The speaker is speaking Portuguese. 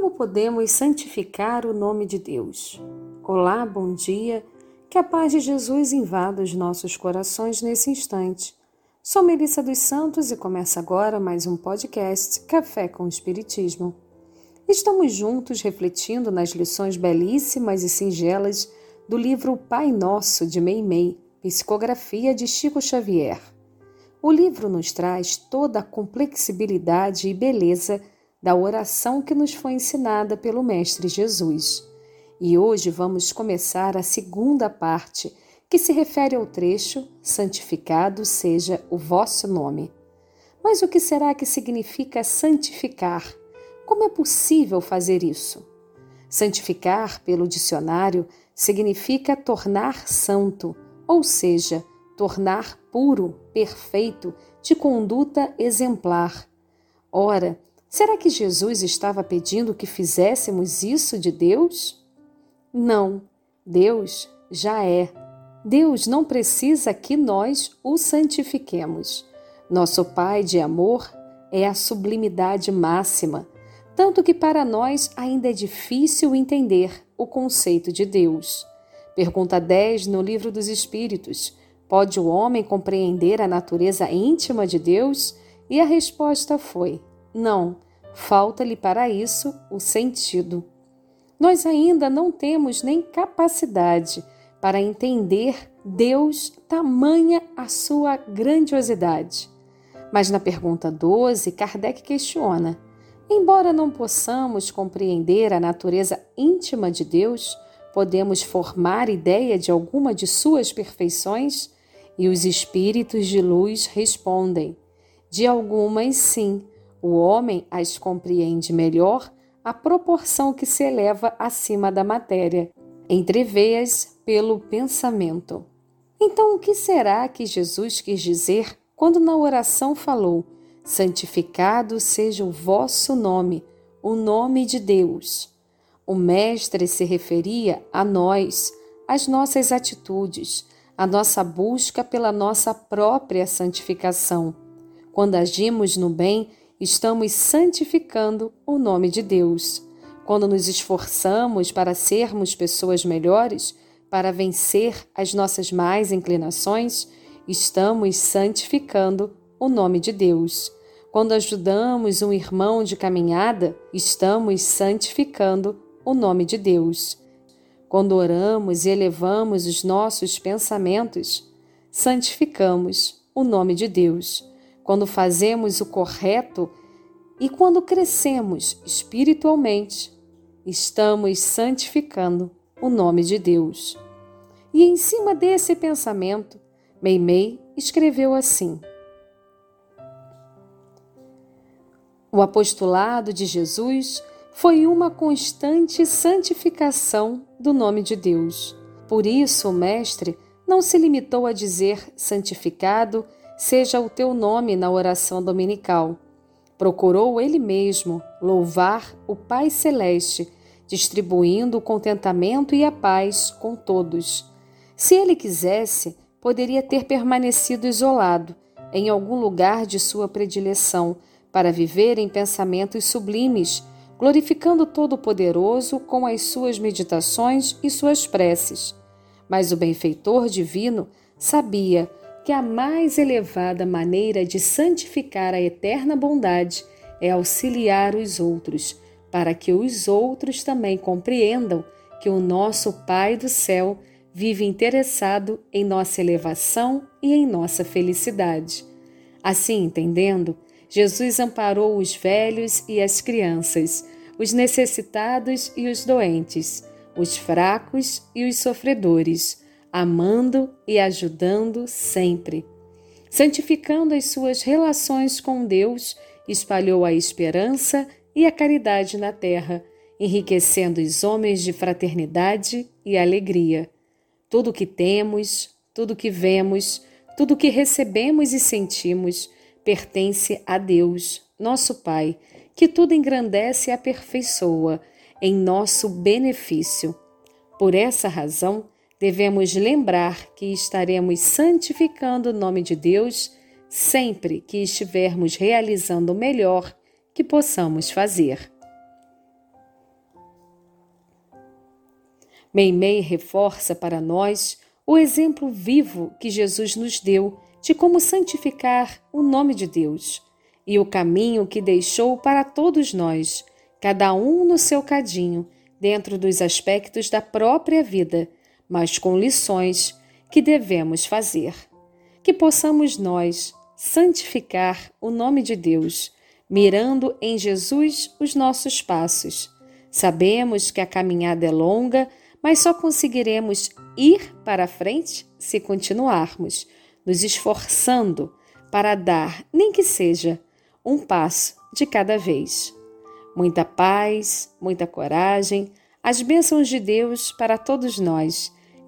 Como podemos santificar o nome de Deus? Olá, bom dia. Que a paz de Jesus invada os nossos corações nesse instante. Sou Melissa dos Santos e começa agora mais um podcast Café com Espiritismo. Estamos juntos refletindo nas lições belíssimas e singelas do livro Pai Nosso de Meimei, psicografia de Chico Xavier. O livro nos traz toda a complexibilidade e beleza da oração que nos foi ensinada pelo Mestre Jesus. E hoje vamos começar a segunda parte, que se refere ao trecho Santificado seja o vosso nome. Mas o que será que significa santificar? Como é possível fazer isso? Santificar, pelo dicionário, significa tornar santo, ou seja, tornar puro, perfeito, de conduta exemplar. Ora, Será que Jesus estava pedindo que fizéssemos isso de Deus? Não, Deus já é. Deus não precisa que nós o santifiquemos. Nosso Pai de amor é a sublimidade máxima, tanto que para nós ainda é difícil entender o conceito de Deus. Pergunta 10 no Livro dos Espíritos: Pode o homem compreender a natureza íntima de Deus? E a resposta foi: não, falta-lhe para isso o sentido. Nós ainda não temos nem capacidade para entender Deus tamanha a sua grandiosidade. Mas na pergunta 12, Kardec questiona: embora não possamos compreender a natureza íntima de Deus, podemos formar ideia de alguma de suas perfeições? E os espíritos de luz respondem: de algumas sim, o homem as compreende melhor à proporção que se eleva acima da matéria, entreveias pelo pensamento. Então, o que será que Jesus quis dizer quando na oração falou: Santificado seja o vosso nome, o nome de Deus? O Mestre se referia a nós, às nossas atitudes, a nossa busca pela nossa própria santificação. Quando agimos no bem, estamos santificando o nome de Deus. Quando nos esforçamos para sermos pessoas melhores, para vencer as nossas más inclinações, estamos santificando o nome de Deus. Quando ajudamos um irmão de caminhada, estamos santificando o nome de Deus. Quando oramos e elevamos os nossos pensamentos, santificamos o nome de Deus quando fazemos o correto e quando crescemos espiritualmente, estamos santificando o nome de Deus. E em cima desse pensamento, Meimei escreveu assim: O apostolado de Jesus foi uma constante santificação do nome de Deus. Por isso, o Mestre não se limitou a dizer santificado seja o teu nome na oração dominical. Procurou ele mesmo louvar o Pai Celeste, distribuindo o contentamento e a paz com todos. Se ele quisesse, poderia ter permanecido isolado, em algum lugar de sua predileção, para viver em pensamentos sublimes, glorificando Todo-Poderoso com as suas meditações e suas preces. Mas o benfeitor divino sabia que a mais elevada maneira de santificar a eterna bondade é auxiliar os outros, para que os outros também compreendam que o nosso Pai do céu vive interessado em nossa elevação e em nossa felicidade. Assim, entendendo, Jesus amparou os velhos e as crianças, os necessitados e os doentes, os fracos e os sofredores amando e ajudando sempre. Santificando as suas relações com Deus, espalhou a esperança e a caridade na terra, enriquecendo os homens de fraternidade e alegria. Tudo que temos, tudo que vemos, tudo que recebemos e sentimos pertence a Deus, nosso Pai, que tudo engrandece e aperfeiçoa em nosso benefício. Por essa razão, devemos lembrar que estaremos santificando o nome de Deus sempre que estivermos realizando o melhor que possamos fazer. Meimei reforça para nós o exemplo vivo que Jesus nos deu de como santificar o nome de Deus e o caminho que deixou para todos nós, cada um no seu cadinho, dentro dos aspectos da própria vida, mas com lições que devemos fazer. Que possamos nós santificar o nome de Deus, mirando em Jesus os nossos passos. Sabemos que a caminhada é longa, mas só conseguiremos ir para frente se continuarmos nos esforçando para dar, nem que seja, um passo de cada vez. Muita paz, muita coragem, as bênçãos de Deus para todos nós